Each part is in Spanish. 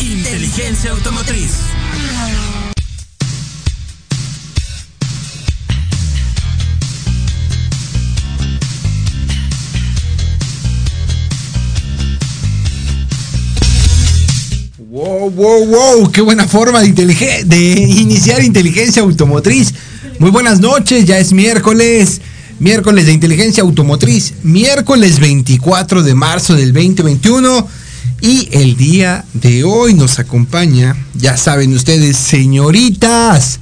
Inteligencia Automotriz. Wow, wow, wow, qué buena forma de iniciar inteligencia automotriz. Muy buenas noches, ya es miércoles, miércoles de inteligencia automotriz, miércoles 24 de marzo del 2021 y el día de hoy nos acompaña, ya saben ustedes, señoritas,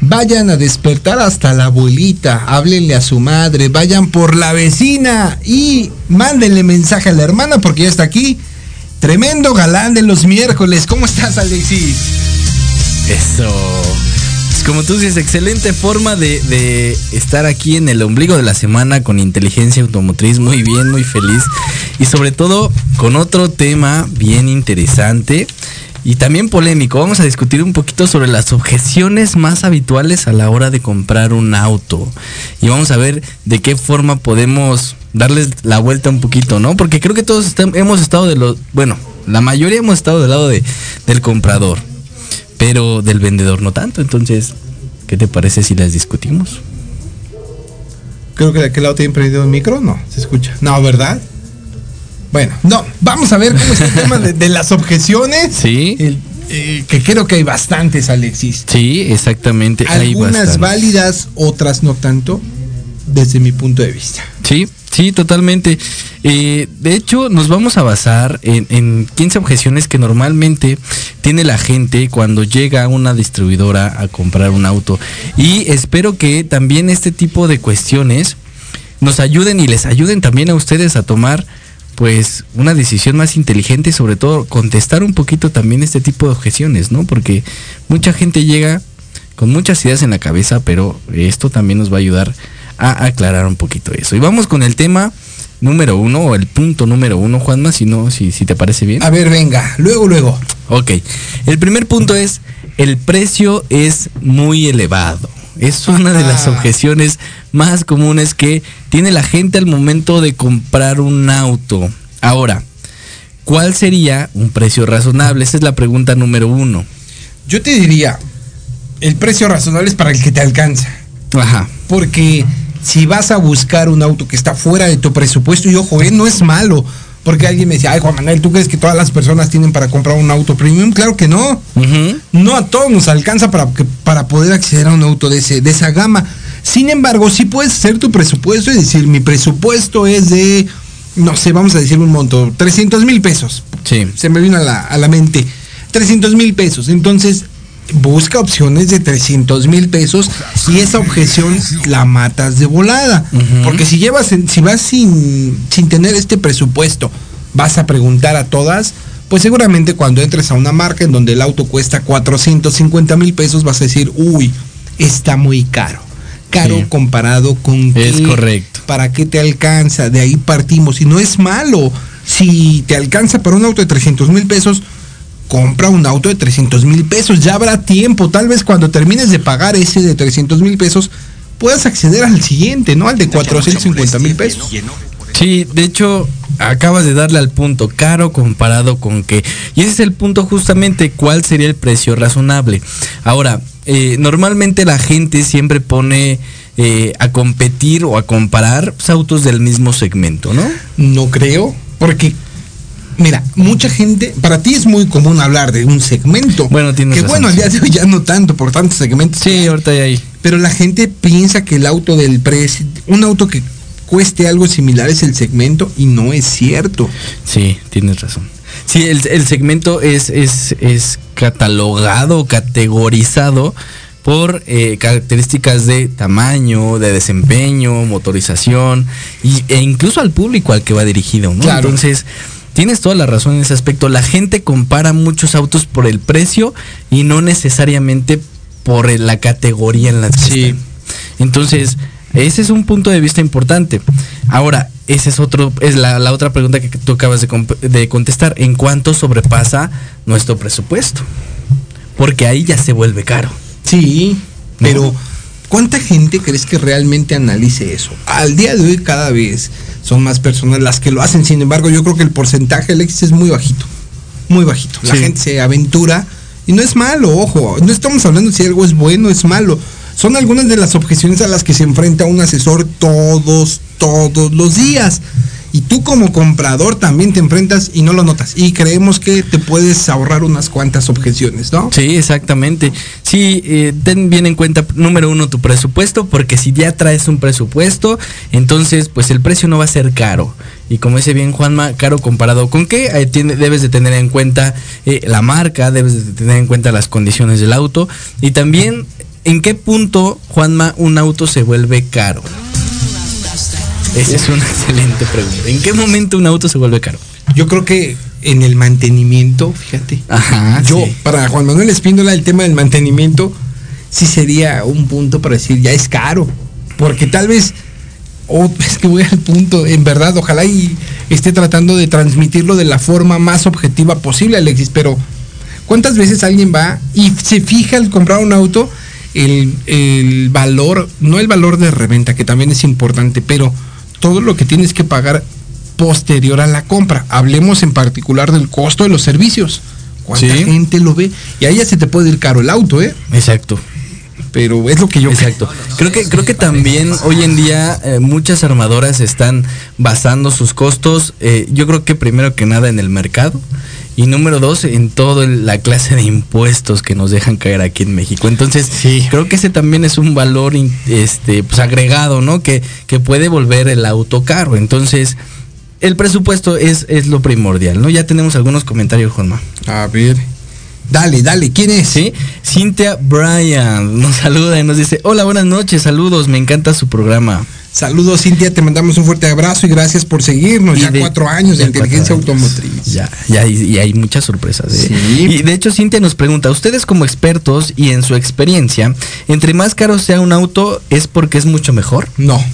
vayan a despertar hasta la abuelita, háblenle a su madre, vayan por la vecina y mándenle mensaje a la hermana porque ya está aquí. Tremendo galán de los miércoles. ¿Cómo estás, Alexis? Eso. Pues como tú dices, excelente forma de, de estar aquí en el ombligo de la semana con inteligencia automotriz. Muy bien, muy feliz. Y sobre todo con otro tema bien interesante y también polémico. Vamos a discutir un poquito sobre las objeciones más habituales a la hora de comprar un auto. Y vamos a ver de qué forma podemos darles la vuelta un poquito, ¿no? Porque creo que todos hemos estado de los... Bueno, la mayoría hemos estado del lado de, del comprador pero del vendedor no tanto. Entonces, ¿qué te parece si las discutimos? Creo que de aquel lado tienen prendido el micro. No, se escucha. No, ¿verdad? Bueno, no. Vamos a ver cómo es el tema de, de las objeciones. Sí. El- eh, que creo que hay bastantes, Alexis. Sí, exactamente. Algunas válidas, otras no tanto, desde mi punto de vista. Sí, sí, totalmente. Eh, de hecho, nos vamos a basar en, en 15 objeciones que normalmente tiene la gente cuando llega a una distribuidora a comprar un auto. Y espero que también este tipo de cuestiones nos ayuden y les ayuden también a ustedes a tomar pues una decisión más inteligente y sobre todo contestar un poquito también este tipo de objeciones, ¿no? Porque mucha gente llega con muchas ideas en la cabeza, pero esto también nos va a ayudar a aclarar un poquito eso. Y vamos con el tema número uno, o el punto número uno, Juanma, si no, si, si te parece bien. A ver, venga, luego, luego. Ok. El primer punto es, el precio es muy elevado. Es una de las Ah. objeciones más comunes que tiene la gente al momento de comprar un auto. Ahora, ¿cuál sería un precio razonable? Esa es la pregunta número uno. Yo te diría, el precio razonable es para el que te alcanza. Ajá. Porque si vas a buscar un auto que está fuera de tu presupuesto, y ojo, eh, no es malo. Porque alguien me decía, ay Juan Manuel, ¿tú crees que todas las personas tienen para comprar un auto premium? Claro que no. No a todos nos alcanza para, para poder acceder a un auto de, ese, de esa gama. Sin embargo, sí puedes hacer tu presupuesto y decir, mi presupuesto es de, no sé, vamos a decir un monto, 300 mil pesos. Sí. Se me vino a la, a la mente, 300 mil pesos. Entonces, busca opciones de 300 mil pesos y esa objeción la matas de volada. Porque si llevas, si vas sin, sin tener este presupuesto, vas a preguntar a todas, pues seguramente cuando entres a una marca en donde el auto cuesta 450 mil pesos, vas a decir, uy, está muy caro. Caro Sí. comparado con Es qué, correcto. para qué te alcanza, de ahí partimos. Y no es malo. Si te alcanza para un auto de 300 mil pesos, compra un auto de 300 mil pesos. Ya habrá tiempo. Tal vez cuando termines de pagar ese de 300 mil pesos, puedas acceder al siguiente, ¿no? Al de 450 mil pesos. Sí, de hecho, acabas de darle al punto caro comparado con qué. Y ese es el punto justamente, ¿cuál sería el precio razonable? Ahora, eh, normalmente la gente siempre pone eh, a competir o a comparar pues, autos del mismo segmento, ¿no? No creo, porque mira, mucha gente, para ti es muy común hablar de un segmento. Bueno, tienes Que razón, bueno, al día de hoy ya no tanto, por tantos segmentos. Sí, ahorita ya hay. Pero la gente piensa que el auto del precio, un auto que cueste algo similar es el segmento y no es cierto. Sí, tienes razón. Sí, el, el segmento es, es, es catalogado, categorizado por eh, características de tamaño, de desempeño, motorización y- e incluso al público al que va dirigido, ¿no? Claro. Entonces, tienes toda la razón en ese aspecto. La gente compara muchos autos por el precio y no necesariamente por la categoría en la que Sí. están. Entonces, ese es un punto de vista importante. Ahora, ese es otro, es la, la otra pregunta que tú acabas de, de contestar. ¿En cuánto sobrepasa nuestro presupuesto? Porque ahí ya se vuelve caro. Sí, pero ¿cuánta gente crees que realmente analice eso? Al día de hoy cada vez son más personas las que lo hacen, sin embargo yo creo que el porcentaje Alexis es muy bajito, muy bajito. La Sí. gente se aventura y no es malo, ojo, no estamos hablando si algo es bueno o es malo. Son algunas de las objeciones a las que se enfrenta un asesor todos, todos los días. Y tú como comprador también te enfrentas y no lo notas. Y creemos que te puedes ahorrar unas cuantas objeciones, ¿no? Sí, exactamente. Sí, eh, ten bien en cuenta, número uno, tu presupuesto, porque si ya traes un presupuesto, entonces pues el precio no va a ser caro. Y como dice bien Juanma, caro comparado con qué, Eh, tiene- debes de tener en cuenta eh, la marca, debes de tener en cuenta las condiciones del auto y también en qué punto, Juanma, un auto se vuelve caro. Esa es una excelente pregunta. ¿En qué momento un auto se vuelve caro? Yo creo que en el mantenimiento, fíjate. Ajá, Yo, sí. para Juan Manuel Espíndola, el tema del mantenimiento sí sería un punto para decir, ya es caro. Porque tal vez, o es que voy al punto, en verdad, ojalá y esté tratando de transmitirlo de la forma más objetiva posible, Alexis, pero ¿cuántas veces alguien va y se fija al comprar un auto el, el valor, no el valor de reventa, que también es importante, pero todo lo que tienes que pagar posterior a la compra. Hablemos en particular del costo de los servicios. ¿Cuánta Sí. gente lo ve? Y ahí ya se te puede ir caro el auto, ¿eh? Exacto. Pero es lo que yo Exacto. Creo que creo que también hoy en día eh, muchas armadoras están basando sus costos. eh, yo creo que primero que nada en el mercado y número dos en toda la clase de impuestos que nos dejan caer aquí en México. Entonces Sí. creo que ese también es un valor este pues agregado, ¿no? Que que puede volver el auto caro. Entonces el presupuesto es, es lo primordial, ¿no? Ya tenemos algunos comentarios, Juanma. A ver. Dale, dale, ¿quién es? Sí, Cintia Bryan nos saluda y nos dice, hola, buenas noches, saludos, me encanta su programa. Saludos, Cintia, te mandamos un fuerte abrazo y gracias por seguirnos. Y ya de- cuatro años de inteligencia años. automotriz. Ya, ya, y, y hay muchas sorpresas. ¿eh? Sí. Y de hecho, Cintia nos pregunta, ustedes como expertos y en su experiencia, entre más caro sea un auto, ¿es porque es mucho mejor? No,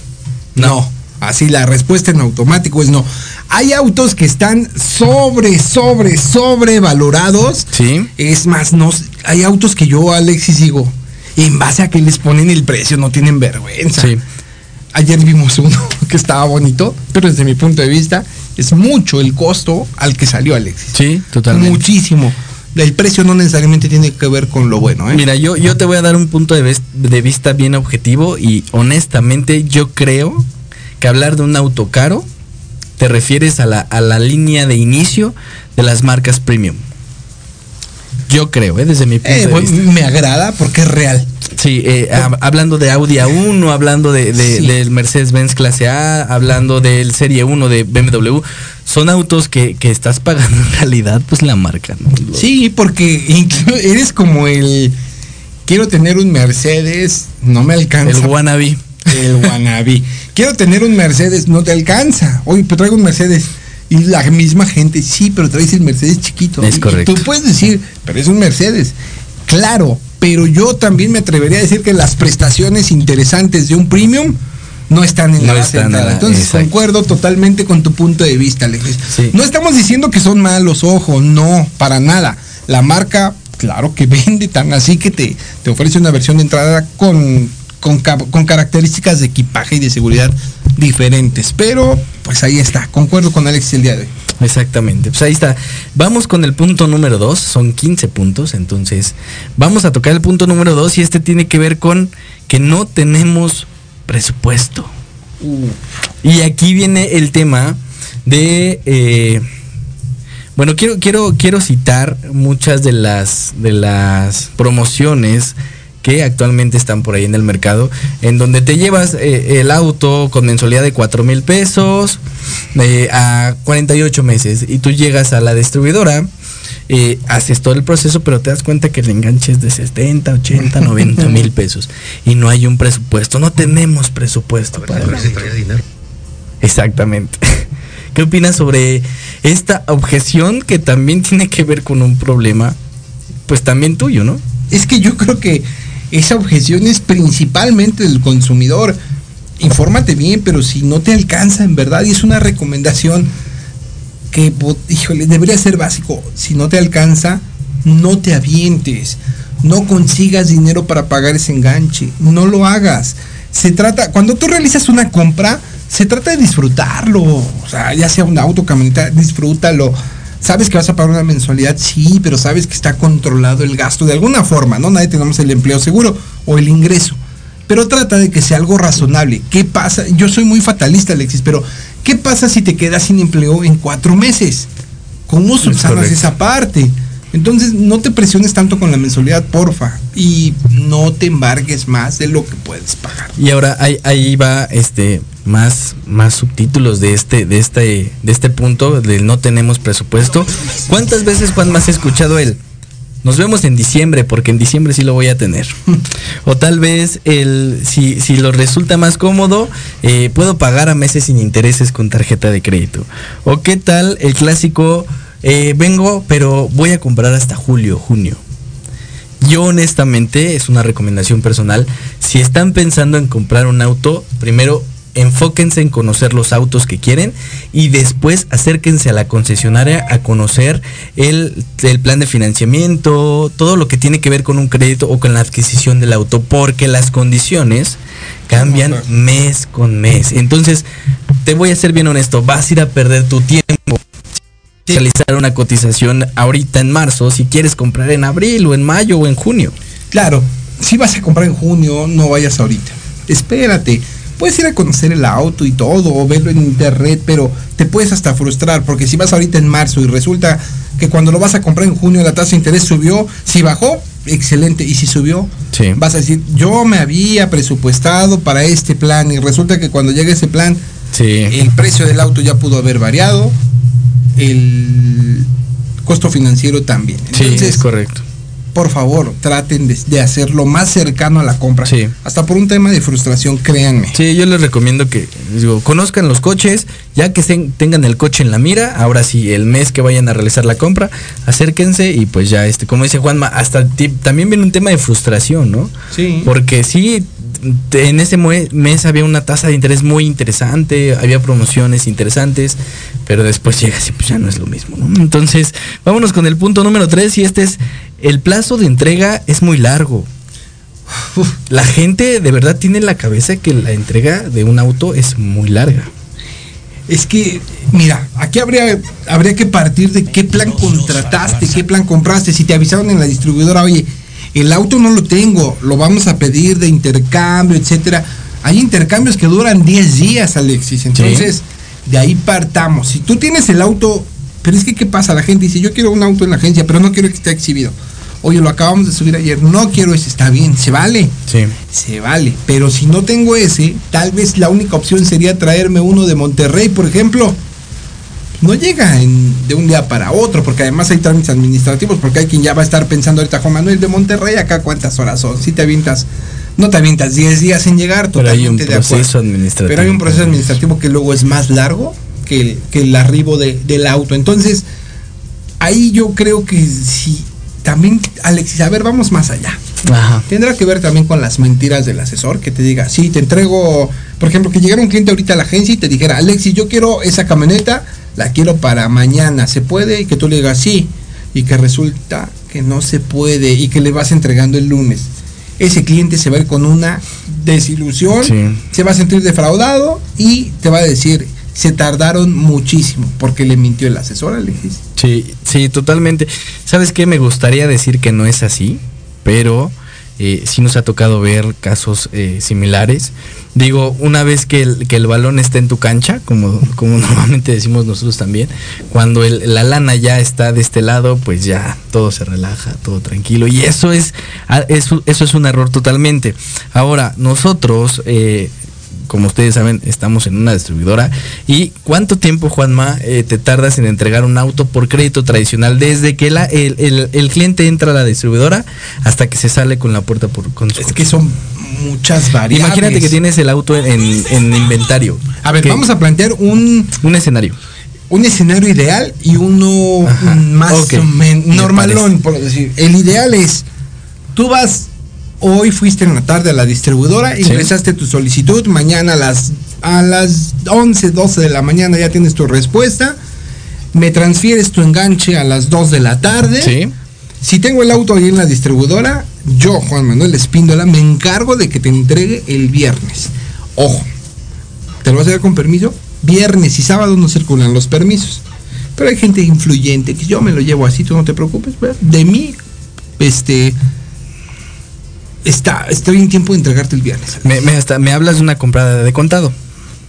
no. Así la respuesta en automático es no. Hay autos que están sobre, sobre, sobrevalorados. Sí. Es más, no, hay autos que yo, Alexis, digo, en base a que les ponen el precio, no tienen vergüenza. Sí. Ayer vimos uno que estaba bonito, pero desde mi punto de vista es mucho el costo al que salió Alexis. Sí, totalmente. Muchísimo. El precio no necesariamente tiene que ver con lo bueno, ¿eh? Mira, yo, yo te voy a dar un punto de, de vista bien objetivo y honestamente yo creo que hablar de un auto caro te refieres a la, a la línea de inicio de las marcas premium. Yo creo, ¿eh? desde mi punto Eh, de bueno, vista. me agrada porque es real. Sí, eh, hab- hablando de Audi A1, hablando de, de- Sí. del Mercedes-Benz clase A, hablando del Serie 1 de BMW, son autos que, que estás pagando en realidad pues la marca, Sí, porque eres como el quiero tener un Mercedes, no me alcanza. El wannabe. El wannabe. quiero tener un Mercedes, no te alcanza. Oye, pero traigo un Mercedes. Y la misma gente, sí, pero traes el Mercedes chiquito. Es Y correcto. tú puedes decir, pero es un Mercedes. Claro, pero yo también me atrevería a decir que las prestaciones interesantes de un premium no están en No la están la- Entonces exacto. concuerdo totalmente con tu punto de vista, Alexis. Sí. No estamos diciendo que son malos, ojo, no, para nada. La marca, claro que vende tan así que te, te ofrece una versión de entrada con, con, con características de equipaje y de seguridad diferentes. Pero, pues ahí está, concuerdo con Alex el día de hoy. Exactamente. Pues ahí está. Vamos con el punto número 2. Son 15 puntos. Entonces, vamos a tocar el punto número 2 y este tiene que ver con que no tenemos presupuesto. Y aquí viene el tema de... eh, Bueno, quiero, quiero, quiero citar muchas de las, de las promociones que actualmente están por ahí en el mercado, en donde te llevas eh, el auto con mensualidad de 4 mil pesos eh, a 48 meses y tú llegas a la distribuidora, eh, haces todo el proceso, pero te das cuenta que el enganche es de 70, 80, 90 mil pesos y no hay un presupuesto, no tenemos presupuesto para Exactamente. ¿Qué opinas sobre esta objeción que también tiene que ver con un problema, pues también tuyo, ¿no? Es que yo creo que esa objeción es principalmente del consumidor. Infórmate bien, pero si no te alcanza en verdad, y es una recomendación que, híjole, debería ser básico. Si no te alcanza, no te avientes. No consigas dinero para pagar ese enganche. No lo hagas. Se trata, cuando tú realizas una compra, se trata de disfrutarlo. O sea, ya sea un auto, camioneta, disfrútalo. Sabes que vas a pagar una mensualidad, sí, pero sabes que está controlado el gasto de alguna forma, ¿no? Nadie tenemos el empleo seguro o el ingreso. Pero trata de que sea algo razonable. ¿Qué pasa? Yo soy muy fatalista, Alexis, pero ¿qué pasa si te quedas sin empleo en cuatro meses? ¿Cómo subsanas esa parte? Entonces, no te presiones tanto con la mensualidad, porfa. Y no te embargues más de lo que puedes pagar. Y ahora ahí, ahí va este más, más subtítulos de este, de este, de este punto del no tenemos presupuesto. ¿Cuántas veces Juan más has escuchado él? Nos vemos en diciembre, porque en diciembre sí lo voy a tener. O tal vez el, si, si lo resulta más cómodo, eh, puedo pagar a meses sin intereses con tarjeta de crédito. O qué tal el clásico, eh, vengo, pero voy a comprar hasta julio, junio. Yo honestamente, es una recomendación personal, si están pensando en comprar un auto, primero enfóquense en conocer los autos que quieren y después acérquense a la concesionaria a conocer el, el plan de financiamiento, todo lo que tiene que ver con un crédito o con la adquisición del auto, porque las condiciones cambian mes con mes. Entonces, te voy a ser bien honesto, vas a ir a perder tu tiempo realizar una cotización ahorita en marzo si quieres comprar en abril o en mayo o en junio. Claro, si vas a comprar en junio, no vayas ahorita. Espérate. Puedes ir a conocer el auto y todo, o verlo en internet, pero te puedes hasta frustrar, porque si vas ahorita en marzo y resulta que cuando lo vas a comprar en junio la tasa de interés subió, si bajó, excelente, y si subió, Sí. vas a decir, yo me había presupuestado para este plan, y resulta que cuando llega ese plan, Sí. el precio del auto ya pudo haber variado, el costo financiero también. Sí, Entonces, es correcto. Por favor, traten de, de hacerlo más cercano a la compra. Sí. Hasta por un tema de frustración, créanme. Sí, yo les recomiendo que digo, conozcan los coches, ya que se- tengan el coche en la mira, ahora sí, el mes que vayan a realizar la compra, acérquense y pues ya, este, como dice Juanma, hasta también viene un tema de frustración, ¿no? Sí. Porque sí, en ese mes había una tasa de interés muy interesante, había promociones interesantes, pero después llegas y pues ya no es lo mismo, ¿no? Entonces, vámonos con el punto número 3 y este es, el plazo de entrega es muy largo. Uf, La gente de verdad tiene en la cabeza que la entrega de un auto es muy larga. es que, mira, aquí habría, habría que partir de qué plan contrataste, qué plan compraste. Si te avisaron en la distribuidora, oye, el auto no lo tengo, lo vamos a pedir de intercambio, etcétera. Hay intercambios que duran 10 días, Alexis. Entonces, de ahí partamos. Si tú tienes el auto, pero es que, ¿qué pasa? La gente dice, yo quiero un auto en la agencia, pero no quiero que esté exhibido. Oye, lo acabamos de subir ayer, no quiero ese, está bien, se vale. Sí. Se vale, pero si no tengo ese, tal vez la única opción sería traerme uno de Monterrey, por ejemplo. No llega en- de un día para otro, porque además hay trámites administrativos, porque hay quien ya va a estar pensando ahorita, Juan Manuel de Monterrey, acá cuántas horas son, si te avientas, no te avientas 10 días en llegar, Pero hay un totalmente de acuerdo. proceso administrativo. Pero hay un proceso administrativo que luego es más largo que el, que el arribo de- del auto. Entonces, ahí yo creo que si también, Alexis, a ver, vamos más allá. Ajá. Tendrá que ver también con las mentiras del asesor que te diga, sí, te entrego, por ejemplo, que llegara un cliente ahorita a la agencia y te dijera, Alexis, yo quiero esa camioneta, la quiero para mañana, ¿se puede? Y que tú le digas sí, y que resulta que no se puede y que le vas entregando el lunes. Ese cliente se va a ir con una desilusión, Sí. se va a sentir defraudado y te va a decir, se tardaron muchísimo porque le mintió el asesor, Alexis. Sí, sí, totalmente. ¿Sabes qué? Me gustaría decir que no es así, pero eh, sí nos ha tocado ver casos eh, similares. Digo, una vez que el, que el balón está en tu cancha, como, como normalmente decimos nosotros también, cuando el- la lana ya está de este lado, pues ya todo se relaja, todo tranquilo. Y eso es, ah, eso, eso es un error totalmente. Ahora, nosotros, eh, como ustedes saben, estamos en una distribuidora. ¿Y cuánto tiempo, Juanma, eh, te tardas en entregar un auto por crédito tradicional desde que la- el, el- el cliente entra a la distribuidora hasta que se sale con la puerta por con su Es coche? que son muchas variables. Imagínate que tienes el auto en, en inventario. A ver, Que- vamos a plantear un, Un escenario. un escenario ideal y uno Ajá, más ok, o menos me normalón, por decir. El ideal es, tú vas, hoy fuiste en la tarde a la distribuidora, Sí. ingresaste tu solicitud, mañana a las, a las 11, 12 de la mañana ya tienes tu respuesta, me transfieres tu enganche a las 2 de la tarde. Sí. Si tengo el auto ahí en la distribuidora, yo, Juan Manuel Espíndola, me encargo de que te entregue el viernes. Ojo, ¿te lo vas a dar con permiso? Viernes y sábado no circulan los permisos. Pero hay gente influyente que yo me lo llevo así, tú no te preocupes. ¿verdad? De mí, este. Está, estoy en tiempo de entregarte el viernes. Me, me, hasta- me hablas de una comprada de contado.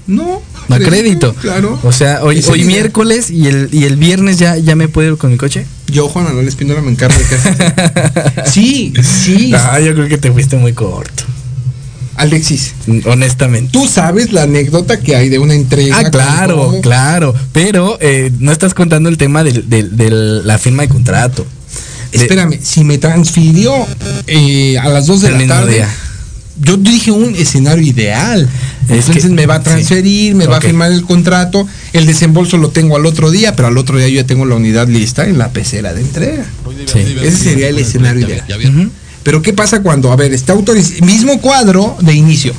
No. A crédito. Claro. O sea, hoy, hoy miércoles y el, y el viernes ya, ya me puedo ir con mi coche. Yo, Juan Manuel Espíndola, me encargo de sea. Sí, sí. Ah, yo creo que te fuiste muy corto. Alexis, Honestamente. tú sabes la anécdota que hay de una entrega. Ah, claro, claro. Pero eh, no estás contando el tema del- del- de la firma de contrato. De- Espérame, si me transfirió eh, a las 2 de la tarde, día. yo dije un escenario ideal. Es Entonces que- me va a transferir, me va a firmar el contrato, el desembolso lo tengo al otro día, pero al otro día yo ya tengo la unidad lista en la pecera de entrega. Sí. Ese sería el escenario ideal. Pero ¿qué pasa cuando, a ver, está autorizado, mismo cuadro de inicio.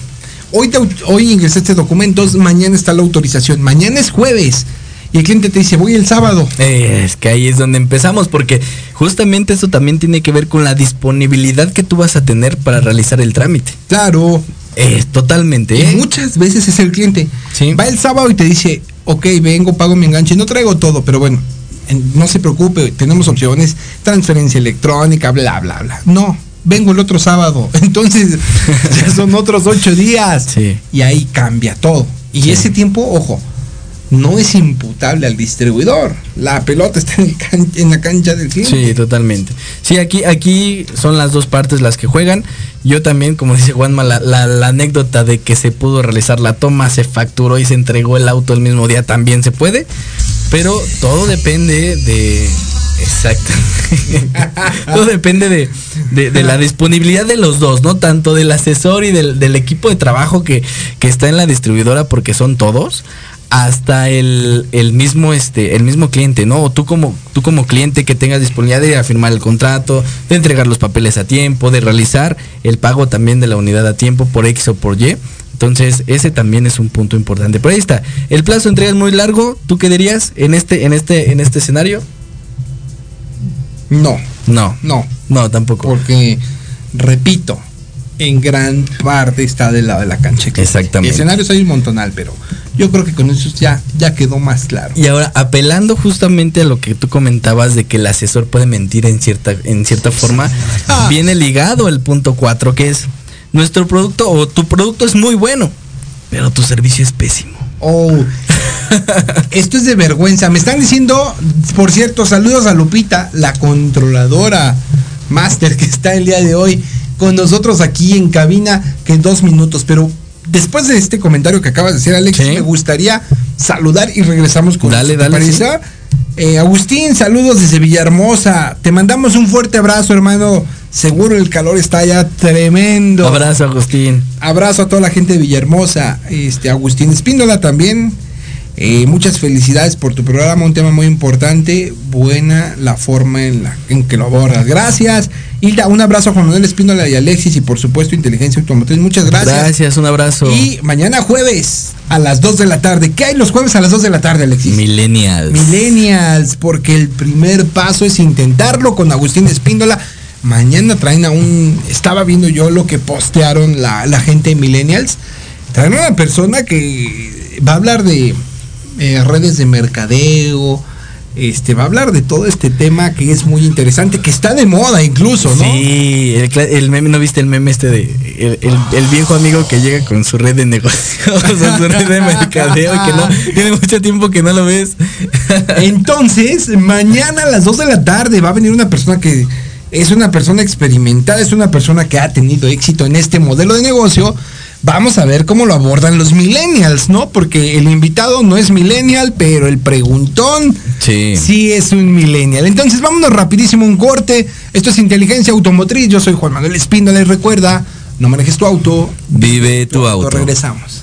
Hoy, te hoy ingresaste documentos, mañana está la autorización, mañana es jueves. Y el cliente te dice, voy el sábado. Eh, Es que ahí es donde empezamos, porque justamente eso también tiene que ver con la disponibilidad que tú vas a tener para realizar el trámite. Claro, Eh, totalmente. Y muchas veces es el cliente. Sí. Va el sábado y te dice, ok, vengo, pago mi enganche, no traigo todo, pero bueno, en- no se preocupe, tenemos opciones, transferencia electrónica, bla, bla, bla. No, vengo el otro sábado. Entonces, ya son otros ocho días. Sí. Y ahí cambia todo. Y Sí. ese tiempo, ojo, no es imputable al distribuidor. La pelota está en, la cancha del cliente. Sí, totalmente. Sí, aquí, aquí son las dos partes las que juegan. Yo también, como dice Juanma, la, anécdota de que se pudo realizar la toma, se facturó y se entregó el auto el mismo día también se puede. Pero todo depende de. Exacto. todo depende de, de- la disponibilidad de los dos, ¿no? Tanto del asesor y del, equipo de trabajo que está en la distribuidora, porque son todos, hasta el, el mismo este el mismo cliente, ¿no? O tú como tú como cliente que tengas disponibilidad de firmar el contrato, de entregar los papeles a tiempo, de realizar el pago también de la unidad a tiempo por X o por Y. Entonces, ese también es un punto importante. Pero ahí está. El plazo de entrega es muy largo. ¿Tú qué dirías en este en este en este escenario? No, No. no. No, tampoco. Porque, repito, en gran parte está del lado de la cancha. Exactamente. Escenarios hay un montonal, pero yo creo que con eso ya, ya quedó más claro. Y ahora, apelando justamente a lo que tú comentabas de que el asesor puede mentir en cierta, en cierta forma, Ah. viene ligado el punto 4, que es nuestro producto o tu producto es muy bueno, pero tu servicio es pésimo. Oh, esto es de vergüenza. Me están diciendo, por cierto, saludos a Lupita, la controladora máster que está el día de hoy con nosotros aquí en cabina, que en dos minutos. Pero después de este comentario que acabas de hacer, Alex, Sí. me gustaría saludar y regresamos con Dale, eso, ¿te dale? Eh, Agustín, saludos desde Villahermosa. Te mandamos un fuerte abrazo, hermano. Seguro el calor está ya tremendo. Abrazo, Agustín. Abrazo a toda la gente de Villahermosa. Este, Agustín Espíndola también. Eh, muchas felicidades por tu programa, un tema muy importante. Buena la forma en, la, en que lo abordas. Gracias. Hilda, un abrazo a Juan Manuel Espíndola y Alexis y por supuesto Inteligencia Automotriz. Muchas gracias. Gracias, un abrazo. Y mañana jueves a las 2 de la tarde. ¿Qué hay los jueves a las 2 de la tarde, Alexis? Millennials. Millennials, porque el primer paso es intentarlo con Agustín Espíndola. Mañana traen a un. Estaba viendo yo lo que postearon la, la gente de Millennials. Traen a una persona que va a hablar de eh, redes de mercadeo, este, va a hablar de todo este tema que es muy interesante, que está de moda incluso, ¿no? Sí, el, el meme, ¿no viste el meme este de el, el- el viejo amigo que llega con su red de negocios, su red de mercadeo y que no, tiene mucho tiempo que no lo ves. Entonces, mañana a las 2 de la tarde va a venir una persona que es una persona experimentada, es una persona que ha tenido éxito en este modelo de negocio. Vamos a ver cómo lo abordan los millennials, ¿no? Porque el invitado no es millennial, pero el preguntón Sí. sí es un millennial. Entonces, vámonos rapidísimo un corte. Esto es Inteligencia Automotriz. Yo soy Juan Manuel Espíndola y recuerda, no manejes tu auto. Vive tu auto. Regresamos.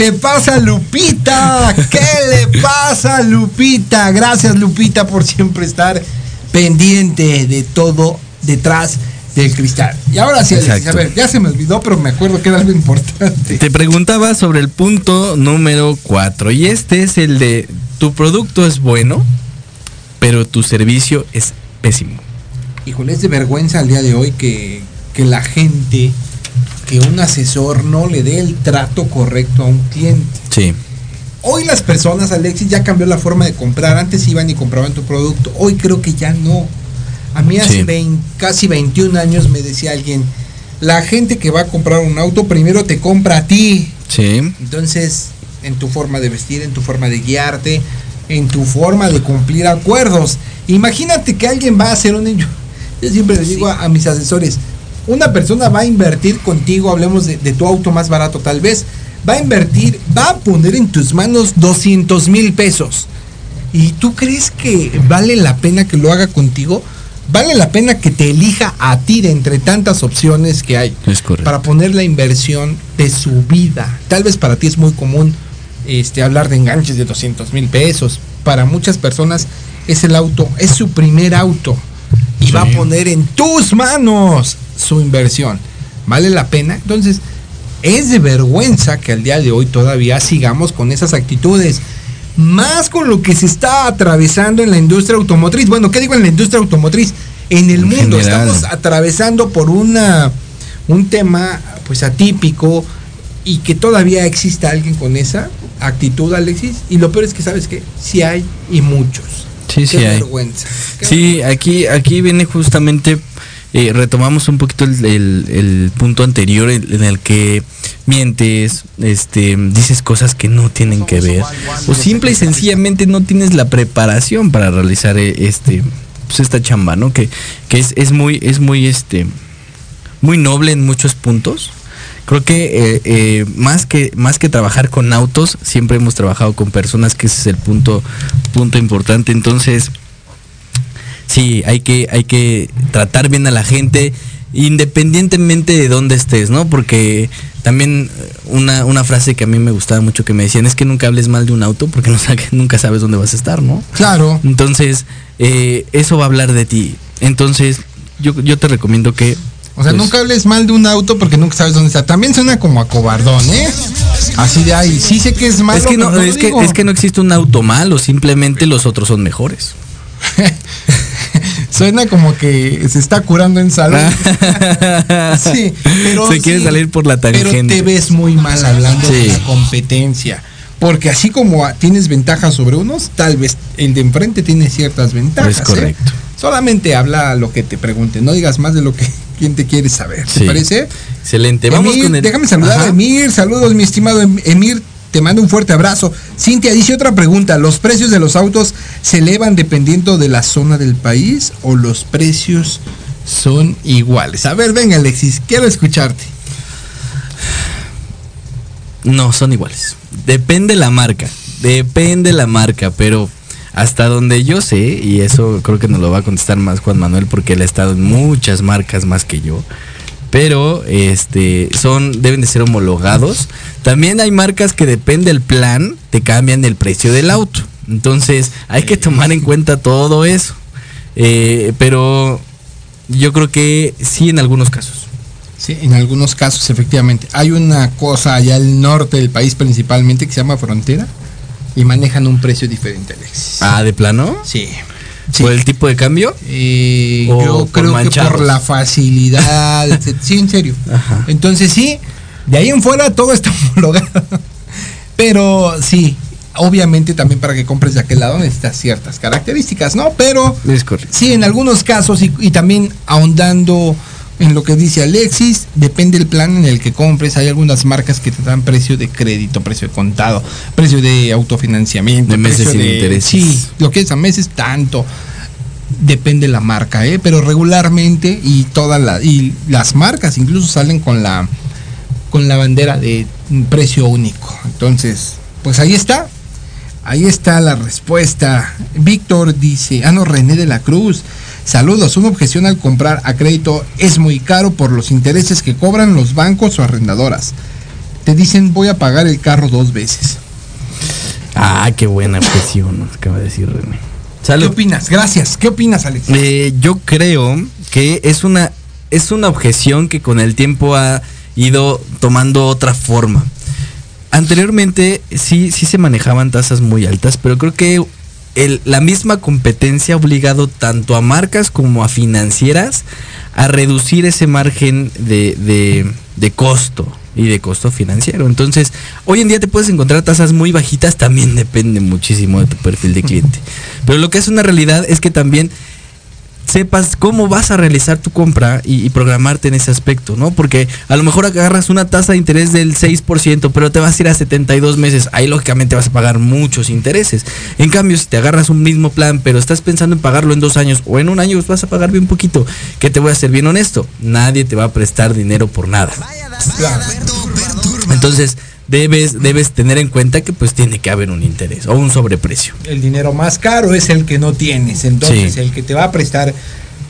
Le pasa a Lupita? ¿Qué le pasa a Lupita? Gracias Lupita por siempre estar pendiente de todo detrás del cristal. Y ahora sí, Alexis, a ver, ya se me olvidó, pero me acuerdo que era algo importante. Te preguntaba sobre el punto número 4 y este es el de tu producto es bueno, pero tu servicio es pésimo. Híjole, es de vergüenza al día de hoy que, que la gente, que un asesor no le dé el trato correcto a un cliente. Sí. Hoy las personas, Alexis, ya cambió la forma de comprar. Antes iban y compraban tu producto. Hoy creo que ya no. A mí hace Sí. 20 casi 21 años me decía alguien, la gente que va a comprar un auto primero te compra a ti. Sí. Entonces, en tu forma de vestir, en tu forma de guiarte, en tu forma de cumplir acuerdos. Imagínate que alguien va a hacer un... Yo, yo siempre les digo a, a mis asesores, una persona va a invertir contigo, hablemos de, de tu auto más barato tal vez, va a invertir, va a poner en tus manos 200 mil pesos. ¿Y tú crees que vale la pena que lo haga contigo? Vale la pena que te elija a ti de entre tantas opciones que hay Es para poner la inversión de su vida. Tal vez para ti es muy común este, hablar de enganches de 200 mil pesos. Para muchas personas es el auto, es su primer auto y va a poner en tus manos su inversión. ¿Vale la pena? Entonces, es de vergüenza que al día de hoy todavía sigamos con esas actitudes. Más con lo que se está atravesando en la industria automotriz. Bueno, ¿qué digo en la industria automotriz? En el En mundo general. estamos atravesando por una un tema pues atípico y que todavía exista alguien con esa actitud, Alexis. Y lo peor es que sabes que sí hay y muchos. Sí, sí Qué vergüenza. Qué Sí, aquí, aquí viene justamente, eh, retomamos un poquito el, el- el punto anterior en, en el que mientes, este, dices cosas que no tienen que ver, o simple y sencillamente no tienes la preparación para realizar eh, este, pues esta chamba, ¿no? Que, que es, es muy, es muy, este, muy noble en muchos puntos. Creo que eh, eh, más que más que trabajar con autos, siempre hemos trabajado con personas, que ese es el punto punto importante. Entonces, sí, hay que hay que tratar bien a la gente independientemente de dónde estés, ¿no? Porque también eh, una, una frase que a mí me gustaba mucho que me decían es que nunca hables mal de un auto porque no nunca sabes dónde vas a estar, ¿no? Claro. Entonces, eh, eso va a hablar de ti. Entonces, yo, yo te recomiendo que... O sea, pues, nunca hables mal de un auto porque nunca sabes dónde está. También suena como a cobardón, ¿eh? Así de ahí. Sí sé que es malo. Es que, no, pero es, que, digo. es que no existe un auto malo, simplemente los otros son mejores. Suena como que se está curando en salud. sí, pero Se quiere sí, salir por la Pero tangente. te ves muy mal hablando de la competencia. Porque así como tienes ventajas sobre unos, tal vez el de enfrente tiene ciertas ventajas. Es ¿eh? correcto. Solamente habla lo que te pregunte, no digas más de lo que quien te quiere saber. ¿Te Sí. parece? Excelente. Vamos con el... Déjame saludar Ajá. a Emir. Saludos, mi estimado Em- Emir. Te mando un fuerte abrazo. Cintia dice otra pregunta. ¿Los precios de los autos se elevan dependiendo de la zona del país o los precios son iguales? A ver, venga, Alexis, quiero escucharte. No, son iguales. Depende la marca. Depende la marca, pero hasta donde yo sé, y eso creo que nos lo va a contestar más Juan Manuel porque él ha estado en muchas marcas más que yo. Pero este son deben de ser homologados. También hay marcas que depende del plan te cambian el precio del auto. Entonces, hay que tomar en cuenta todo eso. Eh, pero yo creo que sí en algunos casos. Sí, en algunos casos, efectivamente. Hay una cosa allá al norte del país principalmente que se llama frontera y manejan un precio diferente, Alexis. Ah, de plano. Sí. Sí. ¿Por el tipo de cambio? Eh, yo creo que por la facilidad, sí, en serio. Ajá. Entonces sí, de ahí en fuera todo está homologado. Pero sí, obviamente también para que compres de aquel lado necesitas ciertas características, ¿no? Pero Es correcto. sí, en algunos casos y, y también ahondando en lo que dice Alexis, depende el plan en el que compres. Hay algunas marcas que te dan precio de crédito, precio de contado, precio de autofinanciamiento, De meses sin de- intereses. Sí, lo que es a meses tanto. Depende la marca, ¿eh? pero regularmente y todas las y las marcas incluso salen con la con la bandera de precio único. Entonces, pues ahí está. Ahí está la respuesta. Víctor dice, ah no, René de la Cruz. Saludos, una objeción al comprar a crédito es muy caro por los intereses que cobran los bancos o arrendadoras. Te dicen voy a pagar el carro dos veces. Ah, qué buena objeción, nos acaba de decir René. ¿Qué opinas? Gracias. ¿Qué opinas, Alex? Eh, yo creo que es una, es una objeción que con el tiempo ha ido tomando otra forma. Anteriormente sí, sí se manejaban tasas muy altas, pero creo que el- la misma competencia ha obligado tanto a marcas como a financieras a reducir ese margen de, de- de costo y de costo financiero. Entonces, hoy en día te puedes encontrar tasas muy bajitas, también depende muchísimo de tu perfil de cliente. Pero lo que es una realidad es que también sepas cómo vas a realizar tu compra y, y programarte en ese aspecto, ¿no? Porque a lo mejor agarras una tasa de interés del 6%, pero te vas a ir a 72 meses. Ahí lógicamente vas a pagar muchos intereses. En cambio, si te agarras un mismo plan, pero estás pensando en pagarlo en dos años o en un año, pues vas a pagar bien poquito. Que te voy a ser bien honesto, nadie te va a prestar dinero por nada. Entonces, debes, debes tener en cuenta que pues tiene que haber un interés o un sobreprecio. El dinero más caro es el que no tienes. Entonces, Sí. el que te va a prestar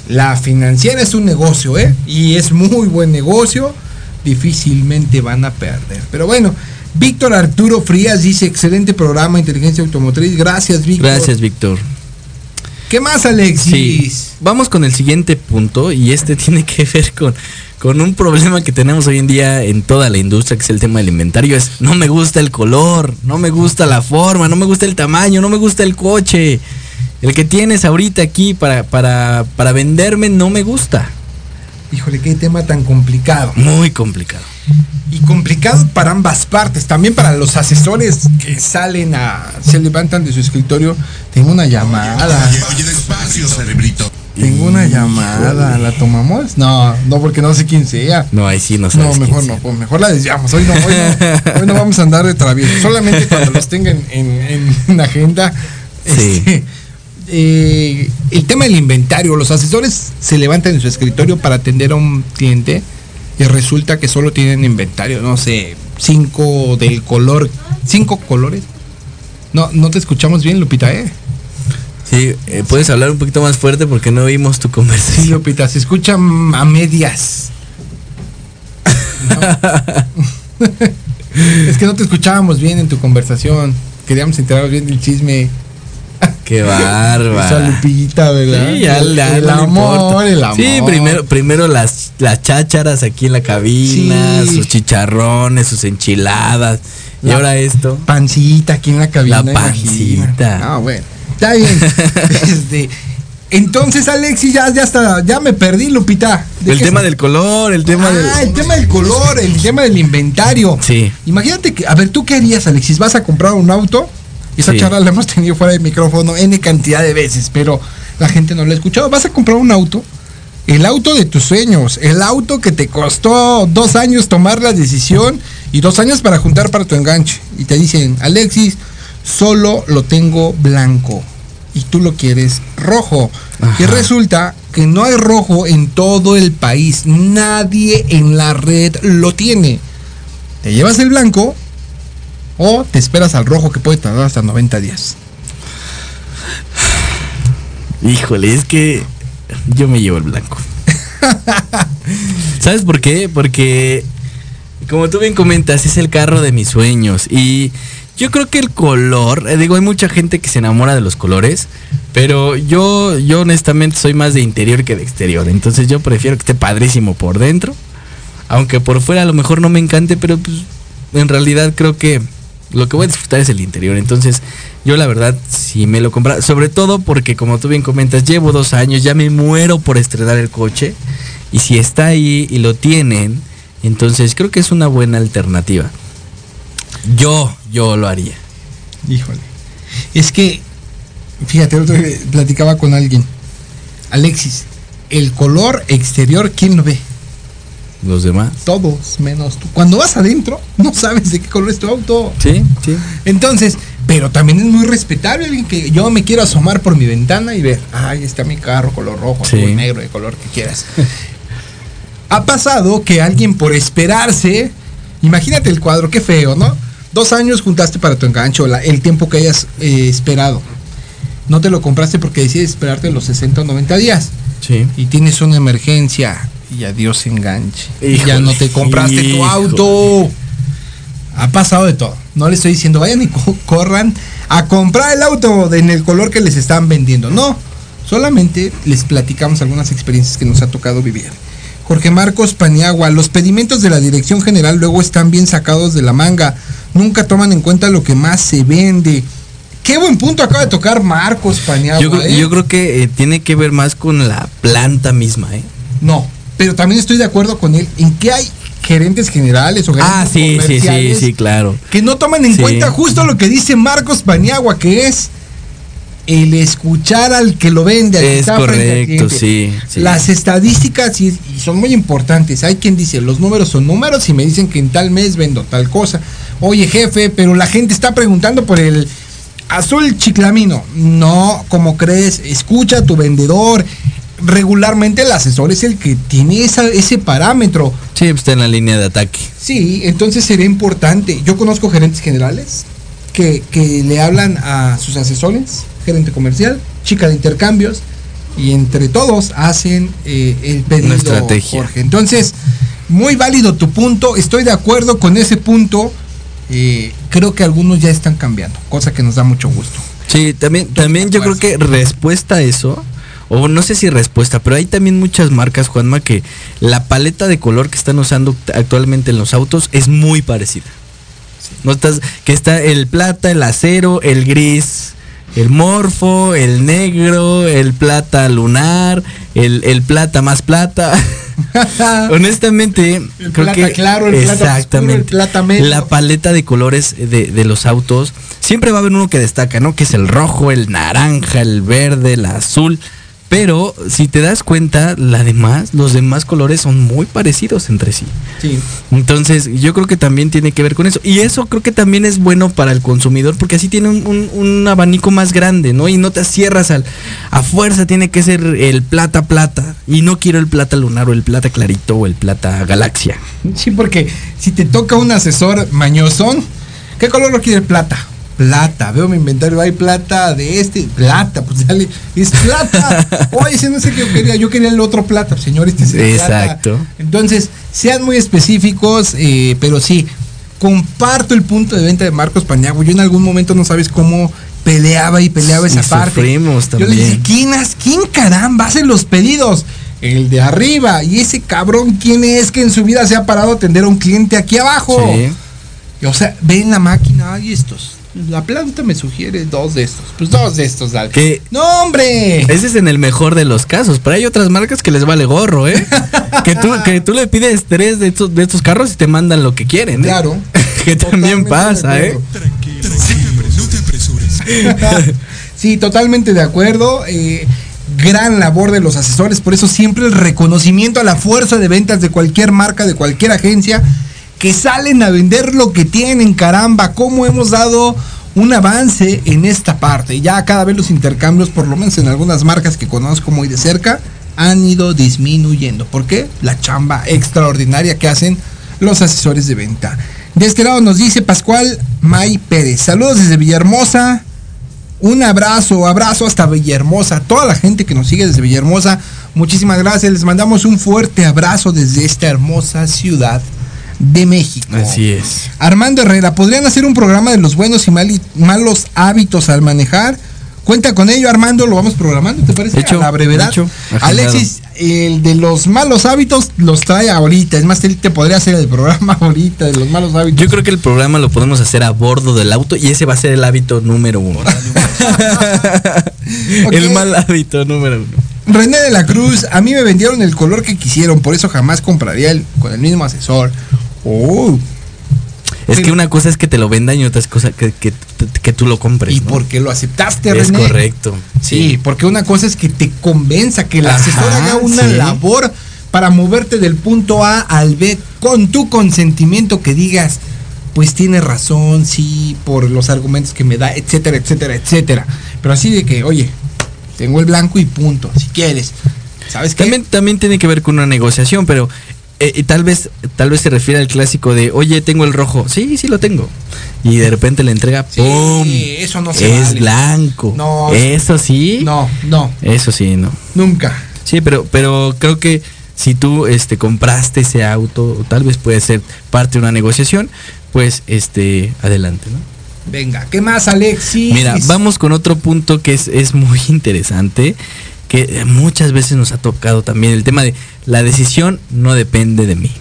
la financiera es un negocio, ¿eh? Y es muy buen negocio. Difícilmente van a perder. Pero bueno, Víctor Arturo Frías dice: excelente programa, inteligencia automotriz. Gracias, Víctor. Gracias, Víctor. ¿Qué más, Alexis? Sí. Vamos con el siguiente punto y este tiene que ver con, con un problema que tenemos hoy en día en toda la industria, que es el tema del inventario. Es no me gusta el color, no me gusta la forma, no me gusta el tamaño, no me gusta el coche. El que tienes ahorita aquí para, para, para venderme no me gusta. Híjole, qué tema tan complicado. Muy complicado. Y complicado para ambas partes. También para los asesores que salen a. se levantan de su escritorio. Tengo una llamada. Oye, despacio, cerebrito. Tengo una llamada. ¿La tomamos? No, no, porque no sé quién sea. No, ahí sí no No, sabes. mejor quién no, pues mejor la desviamos. Hoy no, hoy no, hoy no vamos a andar de travieso. Solamente cuando los tengan en, en, en agenda. Sí. este, eh, el tema del inventario. Los asesores se levantan en su escritorio para atender a un cliente y resulta que solo tienen inventario, no sé, cinco del color, cinco colores. No, no te escuchamos bien, Lupita, ¿eh? Sí, eh, puedes hablar un poquito más fuerte porque no oímos tu Sí, conversación. Lupita, se escucha a medias. No. es que no te escuchábamos bien en tu conversación. Queríamos enterarnos bien del chisme. Qué Esa bárbara. Lupita, ¿verdad? Sí, ya, el, ya el amor, el amor. Sí, primero, primero las, las chácharas aquí en la cabina, Sí. sus chicharrones, sus enchiladas. y ahora esto. Pancita aquí en la cabina. La pancita. No, bueno. Está bien. Este, entonces, Alexis, ya, ya está, ya me perdí, Lupita. ¿De El tema del color, el tema ah, del. el tema del color, el tema del inventario. Sí. Imagínate que, a ver, ¿tú qué harías, Alexis? ¿Vas a comprar un auto? Esa Sí. charla la hemos tenido fuera de micrófono N cantidad de veces, pero la gente no la ha escuchado. ¿Vas a comprar un auto? El auto de tus sueños, el auto que te costó dos años tomar la decisión y dos años para juntar para tu enganche. Y te dicen, Alexis, solo lo tengo blanco y tú lo quieres rojo. Y resulta que no hay rojo en todo el país. Nadie en la red lo tiene. Te llevas el blanco o te esperas al rojo que puede tardar hasta 90 días. Híjole, es que yo me llevo el blanco. ¿Sabes por qué? Porque, como tú bien comentas, es el carro de mis sueños. Y yo creo que el color, eh, digo, hay mucha gente que se enamora de los colores, pero yo, yo honestamente soy más de interior que de exterior. Entonces yo prefiero que esté padrísimo por dentro. Aunque por fuera a lo mejor no me encante, pero pues en realidad creo que lo que voy a disfrutar es el interior. Entonces, yo la verdad, si me lo compra, sobre todo porque como tú bien comentas, llevo dos años, ya me muero por estrenar el coche. Y si está ahí y lo tienen, entonces creo que es una buena alternativa. Yo, yo lo haría. Híjole. Es que, fíjate, otro día platicaba con alguien. Alexis, el color exterior, ¿quién lo ve? Los demás. Todos, menos tú. Cuando vas adentro, no sabes de qué color es tu auto. Sí, sí. Entonces, pero también es muy respetable alguien que yo me quiero asomar por mi ventana y ver, ahí está mi carro, color rojo, Sí. azul, negro, de color que quieras. ha pasado que alguien por esperarse, imagínate el cuadro, qué feo, ¿no? Dos años juntaste para tu engancho, la- el tiempo que hayas eh, esperado. No te lo compraste porque decides esperarte los 60 o 90 días. Sí. Y tienes una emergencia y adiós enganche. y ya no te compraste tu auto. Ha pasado de todo. No le estoy diciendo vayan y co- corran a comprar el auto en el color que les están vendiendo. No, solamente les platicamos algunas experiencias que nos ha tocado vivir. Jorge Marcos Paniagua, los pedimentos de la dirección general luego están bien sacados de la manga. Nunca toman en cuenta lo que más se vende. Qué buen punto acaba de tocar Marcos Paniagua. Yo, creo- ¿eh? yo creo que eh, tiene que ver más con la planta misma, ¿eh? No, pero también estoy de acuerdo con él en que hay gerentes generales o gerentes Ah, sí, sí, sí, comerciales sí, claro. que no toman en Sí. cuenta justo lo que dice Marcos Paniagua, que es el escuchar al que lo vende, al que Es al correcto, sí, sí. Las estadísticas y, y son muy importantes. Hay quien dice, los números son números y me dicen que en tal mes vendo tal cosa. Oye, jefe, pero la gente está preguntando por el azul chiclamino. No, como crees, escucha a tu vendedor. Regularmente el asesor es el que tiene esa- ese parámetro. Sí, está en la línea de ataque. Sí, entonces sería importante. Yo conozco gerentes generales que, que le hablan a sus asesores, gerente comercial, chica de intercambios, y entre todos hacen eh, el pedido. Una estrategia. Jorge. Entonces, muy válido tu punto, estoy de acuerdo con ese punto. Eh, creo que algunos ya están cambiando, cosa que nos da mucho gusto. Sí, también, también yo creo que respuesta a eso, o no sé si respuesta, pero hay también muchas marcas, Juanma, que la paleta de color que están usando actualmente en los autos es muy parecida. No estás, que está el plata, el acero, el gris, el morfo, el negro, el plata lunar, el, el plata más plata. Honestamente, El creo plata que claro, el plata oscuro, exactamente el plata medio. la paleta de colores de, de los autos siempre va a haber uno que destaca, ¿no? Que es el rojo, el naranja, el verde, el azul. Pero si te das cuenta, la demás, los demás colores son muy parecidos entre sí. Sí. Entonces, yo creo que también tiene que ver con eso. Y eso creo que también es bueno para el consumidor, porque así tiene un, un- un abanico más grande, ¿no? Y no te cierras al. A fuerza tiene que ser el plata plata. Y no quiero el plata lunar o el plata clarito o el plata galaxia. Sí, porque si te toca un asesor mañosón, ¿qué color lo quiere? Plata. Plata, veo mi inventario, hay plata de este, plata, pues dale, es plata. Oye, ese no sé qué yo quería, yo quería el otro plata, señor, este es el plata. Exacto. Entonces, sean muy específicos, eh, pero sí, comparto el punto de venta de Marcos Pañago. Yo en algún momento no sabes cómo peleaba y peleaba esa Y parte. sufrimos Yo le también. dije, ¿quién, ¿quién caramba hace los pedidos? El de arriba. Y ese cabrón, ¿quién es que en su vida se ha parado a atender a un cliente aquí abajo? Sí. Y, O sea, ve en la máquina, hay estos. La planta me sugiere dos de estos. Pues dos de estos, dale. Que ¡No, hombre! ese es en el mejor de los casos, pero hay otras marcas que les vale gorro, ¿eh? que, tú, que tú le pides tres de estos, de estos carros y te mandan lo que quieren, ¿eh? Claro. que también pasa, ¿eh? Tranquilo, no te apresures. sí, totalmente de acuerdo. eh, gran labor de los asesores, por eso siempre el reconocimiento a la fuerza de ventas de cualquier marca, de cualquier agencia, que salen a vender lo que tienen, caramba, cómo hemos dado un avance en esta parte. Ya cada vez los intercambios, por lo menos en algunas marcas que conozco muy de cerca, han ido disminuyendo. ¿Por qué? La chamba extraordinaria que hacen los asesores de venta. De este lado nos dice Pascual May Pérez. Saludos desde Villahermosa. Un abrazo, abrazo hasta Villahermosa. Toda la gente que nos sigue desde Villahermosa, muchísimas gracias. Les mandamos un fuerte abrazo desde esta hermosa ciudad de México. Así es. Armando Herrera, ¿podrían hacer un programa de los buenos y malos hábitos al manejar? Cuenta con ello, Armando, lo vamos programando, ¿te parece? Hecho, a la brevedad. hecho. Alexis, el de los malos hábitos los trae ahorita. Es más, él te podría hacer el programa ahorita de los malos hábitos. Yo creo que el programa lo podemos hacer a bordo del auto y ese va a ser el hábito número uno. El Ok. mal hábito número uno. René de la Cruz, a mí me vendieron el color que quisieron, por eso jamás compraría el, con el mismo asesor. Oh, Es que una cosa es que te lo vendan y otra cosa que, que, que tú lo compres. ¿y ¿no? por qué lo aceptaste, Es René? correcto. Sí, porque una cosa es que te convenza, que el Ajá, asesor haga una sí. labor para moverte del punto A al B con tu consentimiento que digas, pues tiene razón, sí, por los argumentos que me da, etcétera, etcétera, etcétera. Pero así de que, oye, tengo el blanco y punto, si quieres. ¿Sabes qué? También, también tiene que ver con una negociación, pero eh, y tal vez tal vez se refiere al clásico de, oye, tengo el rojo. Sí, sí lo tengo. Y de repente le entrega, Sí, ¡pum! eso no se Es vale. blanco. No. Eso sí. No, no, Eso sí, no. nunca. Sí, pero, pero creo que si tú este, compraste ese auto, tal vez puede ser parte de una negociación, pues este, adelante, ¿no? Venga, ¿qué más, Alexis? Mira, vamos con otro punto que es, es muy interesante, que muchas veces nos ha tocado también el tema de la decisión no depende de mí.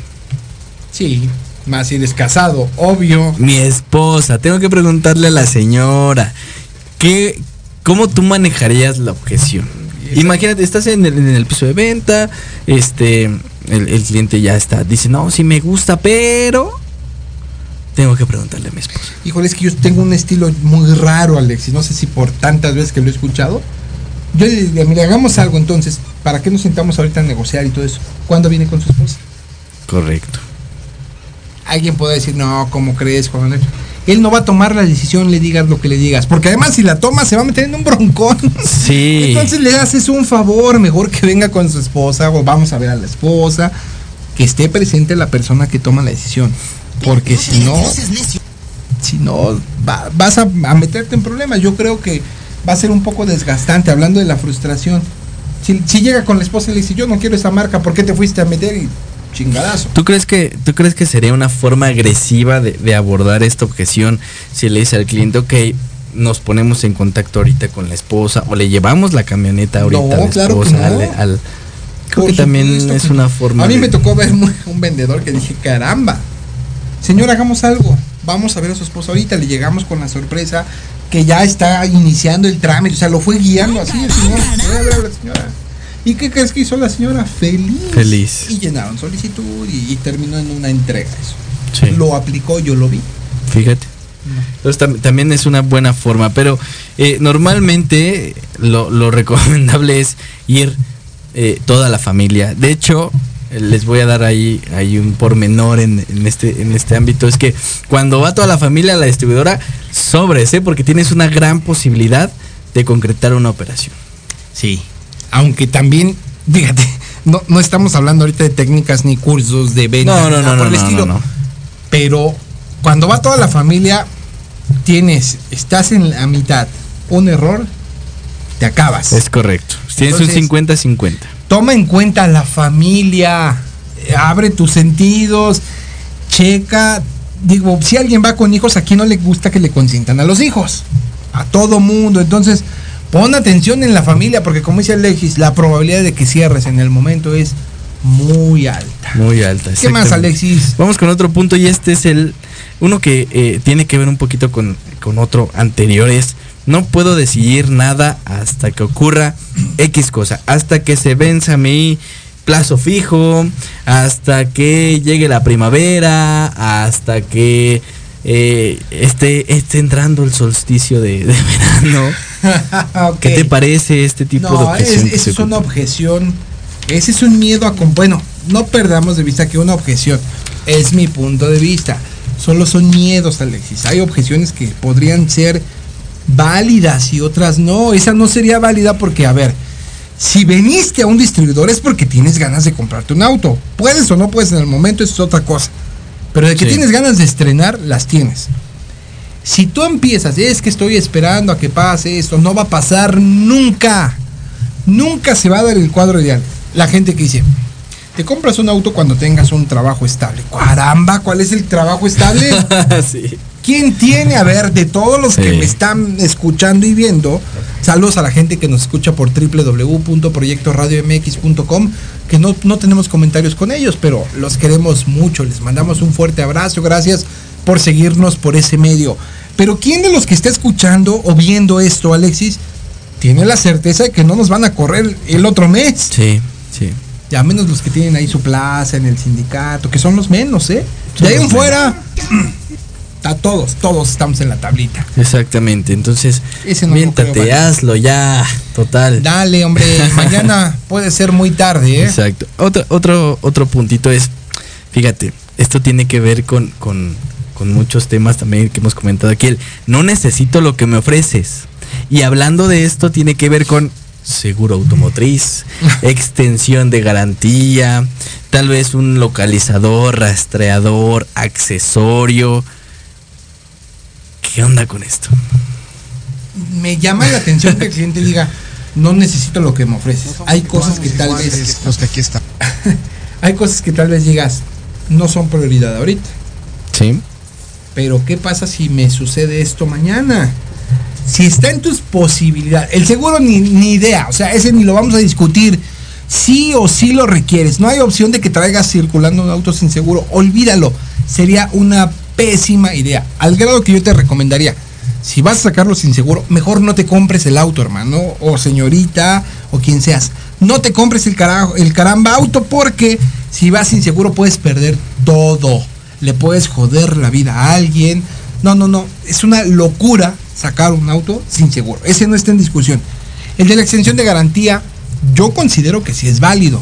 Sí, más si eres casado, obvio. Mi esposa, tengo que preguntarle a la señora, ¿qué, ¿cómo tú manejarías la objeción? Imagínate, estás en el, en el piso de venta, este, el, el cliente ya está, dice, no, sí me gusta, pero Tengo que preguntarle a mi esposa. Híjole, es que yo tengo un estilo muy raro, Alex, y no sé si por tantas veces que lo he escuchado. Yo le diría, mire, hagamos algo entonces, ¿para qué nos sentamos ahorita a negociar y todo eso? ¿Cuándo viene con su esposa? Correcto. Alguien puede decir, no, ¿cómo crees, Juan Manuel? Él no va a tomar la decisión, le digas lo que le digas, porque además si la toma se va a meter en un broncón. Sí. Entonces le haces un favor, mejor que venga con su esposa o vamos a ver a la esposa, que esté presente la persona que toma la decisión, porque si no, si no va- vas a, a meterte en problemas. Yo creo que va a ser un poco desgastante hablando de la frustración. Si, si llega con la esposa y le dice, yo no quiero esa marca, ¿por qué te fuiste a meter? Y chingadazo. ¿Tú crees que, tú crees que sería una forma agresiva de, de abordar esta objeción si le dice al cliente, ok, nos ponemos en contacto ahorita con la esposa o le llevamos la camioneta ahorita No, a la claro que esposa? no. al- al- creo Por que también es una forma A mí de- me tocó ver un vendedor que dije, caramba, señor, hagamos algo. Vamos a ver a su esposa ahorita. Le llegamos con la sorpresa que ya está iniciando el trámite. O sea, lo fue guiando así el señor. La señora. ¿Y qué crees que hizo la señora? Feliz. Feliz. Y llenaron solicitud y, y terminó en una entrega eso. Sí. Lo aplicó, yo lo vi. Fíjate. Entonces tam- también es una buena forma, pero eh, normalmente lo, lo recomendable es ir eh, toda la familia. De hecho, les voy a dar ahí, ahí un pormenor en, en este, en este ámbito, es que cuando va toda la familia a la distribuidora, sobres, ¿eh? porque tienes una gran posibilidad de concretar una operación. Sí. Aunque también, fíjate, no, no estamos hablando ahorita de técnicas ni cursos de venta. No, no, no, por no, el no, estilo. Pero cuando va toda la familia, tienes, estás en la mitad, un error, te acabas. Es correcto. Tienes Entonces- un 50-50. Toma en cuenta la familia, eh, abre tus sentidos, checa. Digo, si alguien va con hijos, aquí no le gusta que le consientan a los hijos. A todo mundo. Entonces, pon atención en la familia, porque como dice Alexis, la probabilidad de que cierres en el momento es muy alta. Muy alta. ¿Qué más. Alexis? Vamos con otro punto y este es el uno que eh, tiene que ver un poquito con, con otro anterior es no puedo decidir nada hasta que ocurra X cosa, hasta que se venza mi plazo fijo, hasta que llegue la primavera, hasta que eh, esté, esté entrando el solsticio de, de verano. ¿Qué te parece este tipo de No, es, objeción? que esa es una objeción. Ese es un miedo a... Bueno, no perdamos de vista que una objeción es mi punto de vista. Solo son miedos, Alexis. Hay objeciones que podrían ser válidas y otras no. Esa no sería válida porque, a ver, si veniste a un distribuidor es porque tienes ganas de comprarte un auto. Puedes o no puedes en el momento, eso es otra cosa. Pero de que Sí. tienes ganas de estrenar, las tienes. Si tú empiezas, es que estoy esperando a que pase esto, no va a pasar nunca. Nunca se va a dar el cuadro ideal. La gente que dice, te compras un auto cuando tengas un trabajo estable. Caramba, ¿cuál es el trabajo estable? sí. ¿Quién tiene? A ver, de todos los que me están escuchando y viendo, saludos a la gente que nos escucha por www.proyectoradiomx.com, que no, no tenemos comentarios con ellos, pero los queremos mucho, les mandamos un fuerte abrazo, gracias por seguirnos por ese medio. Pero ¿quién de los que está escuchando o viendo esto, Alexis, tiene la certeza de que no nos van a correr el otro mes? Sí, sí. Ya menos los que tienen ahí su plaza en el sindicato, que son los menos, ¿eh? De ahí en fuera, a todos, todos estamos en la tablita. Exactamente, entonces, no miéntate, creo, hazlo ya, total. Dale, hombre, mañana puede ser muy tarde, ¿eh? Exacto. Otro, otro, otro puntito es, fíjate, esto tiene que ver con, con, con muchos temas también que hemos comentado aquí. El, no necesito lo que me ofreces. Y hablando de esto, tiene que ver con seguro automotriz, extensión de garantía, tal vez un localizador, rastreador, accesorio. ¿Qué onda con esto? Me llama la atención que el cliente diga, no necesito lo que me ofreces. Hay cosas que tal vez, Los que aquí están. hay cosas que tal vez digas, no son prioridad ahorita. Sí. Pero ¿qué pasa si me sucede esto mañana? Si está en tus posibilidades, el seguro ni, ni idea, o sea, ese ni lo vamos a discutir. Sí o sí lo requieres. No hay opción de que traigas circulando un auto sin seguro. Olvídalo. Sería una pésima idea. Al grado que yo te recomendaría, si vas a sacarlo sin seguro, mejor no te compres el auto, hermano, o señorita, o quien seas. No te compres el, carajo, el caramba auto porque si vas sin seguro puedes perder todo. le puedes joder la vida a alguien. No, no, no. Es una locura sacar un auto sin seguro. Ese no está en discusión. El de la extensión de garantía, yo considero que sí es válido.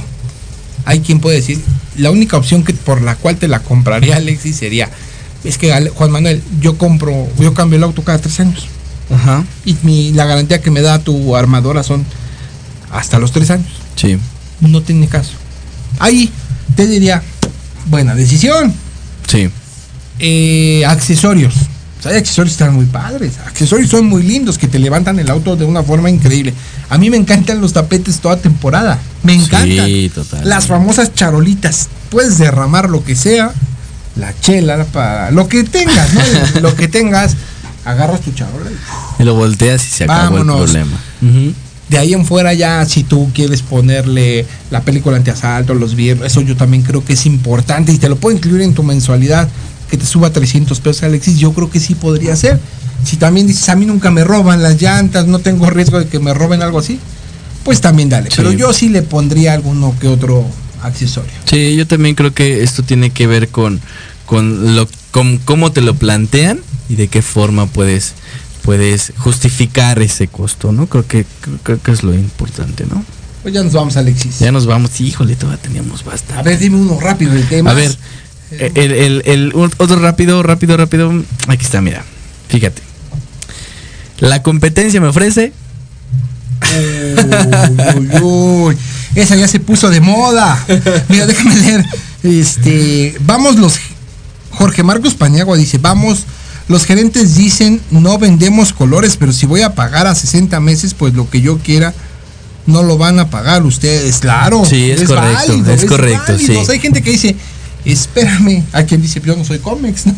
Hay quien puede decir, la única opción que por la cual te la compraría Alexis sería, es que Juan Manuel, yo compro, yo cambio el auto cada tres años. Ajá. Y mi, la garantía que me da tu armadora son hasta los tres años. Sí. No tiene caso. Ahí te diría, buena decisión. Sí. Eh, accesorios. O sea, hay accesorios que están muy padres. Accesorios son muy lindos que te levantan el auto de una forma increíble. A mí me encantan los tapetes toda temporada. Me encantan. Sí, total. Las famosas charolitas. Puedes derramar lo que sea. La chela, para lo que tengas, ¿no? lo que tengas. Agarras tu charola y Y lo volteas y se acabó Vámonos. el problema. De ahí en fuera ya si tú quieres ponerle la película antiasalto, los viernes, eso yo también creo que es importante y te lo puedo incluir en tu mensualidad que te suba 300 pesos Alexis, yo creo que sí podría ser. Si también dices, a mí nunca me roban las llantas, no tengo riesgo de que me roben algo así, pues también dale. Sí. Pero yo sí le pondría alguno que otro accesorio. Sí, yo también creo que esto tiene que ver con, con lo con cómo te lo plantean y de qué forma puedes puedes justificar ese costo, ¿no? Creo que creo, que es lo importante, ¿no? Pues ya nos vamos Alexis. Ya nos vamos, híjole, todavía teníamos bastante. A ver, dime uno rápido del tema. A ver, el, el- el- un- otro rápido, rápido, rápido. Aquí está, mira. Fíjate. La competencia me ofrece. Uy, uy, uy. Esa ya se puso de moda. Mira, déjame leer. Este, vamos los Jorge Marcos Paniagua dice, "Vamos, los gerentes dicen, no vendemos colores, pero si voy a pagar a 60 meses, pues lo que yo quiera no lo van a pagar ustedes." Claro. Sí, es correcto, es correcto, válido. sí. Hay gente que dice, "Espérame." Hay quien dice, "Yo no soy cómics", ¿no?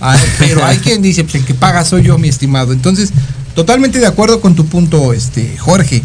Ay, pero hay quien dice, pues el que paga soy yo, mi estimado. Entonces, totalmente de acuerdo con tu punto, este, Jorge.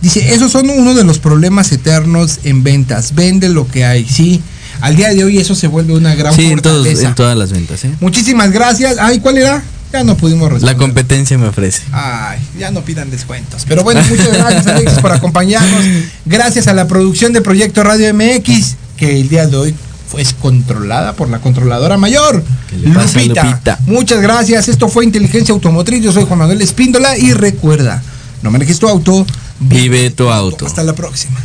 Dice, esos son uno de los problemas eternos en ventas. Vende lo que hay, sí. Al día de hoy eso se vuelve una gran Sí, en, todos- fortaleza. en todas las ventas, ¿eh? Muchísimas gracias. Ay, ¿cuál era? Ya no pudimos La responder. competencia me ofrece. Ay, ya no pidan descuentos. Pero bueno, muchas gracias Alexis por acompañarnos. Gracias a la producción de Proyecto Radio MX, que el día de hoy fue controlada por la controladora mayor, ¿Qué le pasa, Lupita. Lupita? Muchas gracias. Esto fue Inteligencia Automotriz. Yo soy Juan Manuel Espíndola y recuerda, no manejes tu auto, Vive tu auto. Hasta la próxima.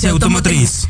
Inteligencia Automotriz.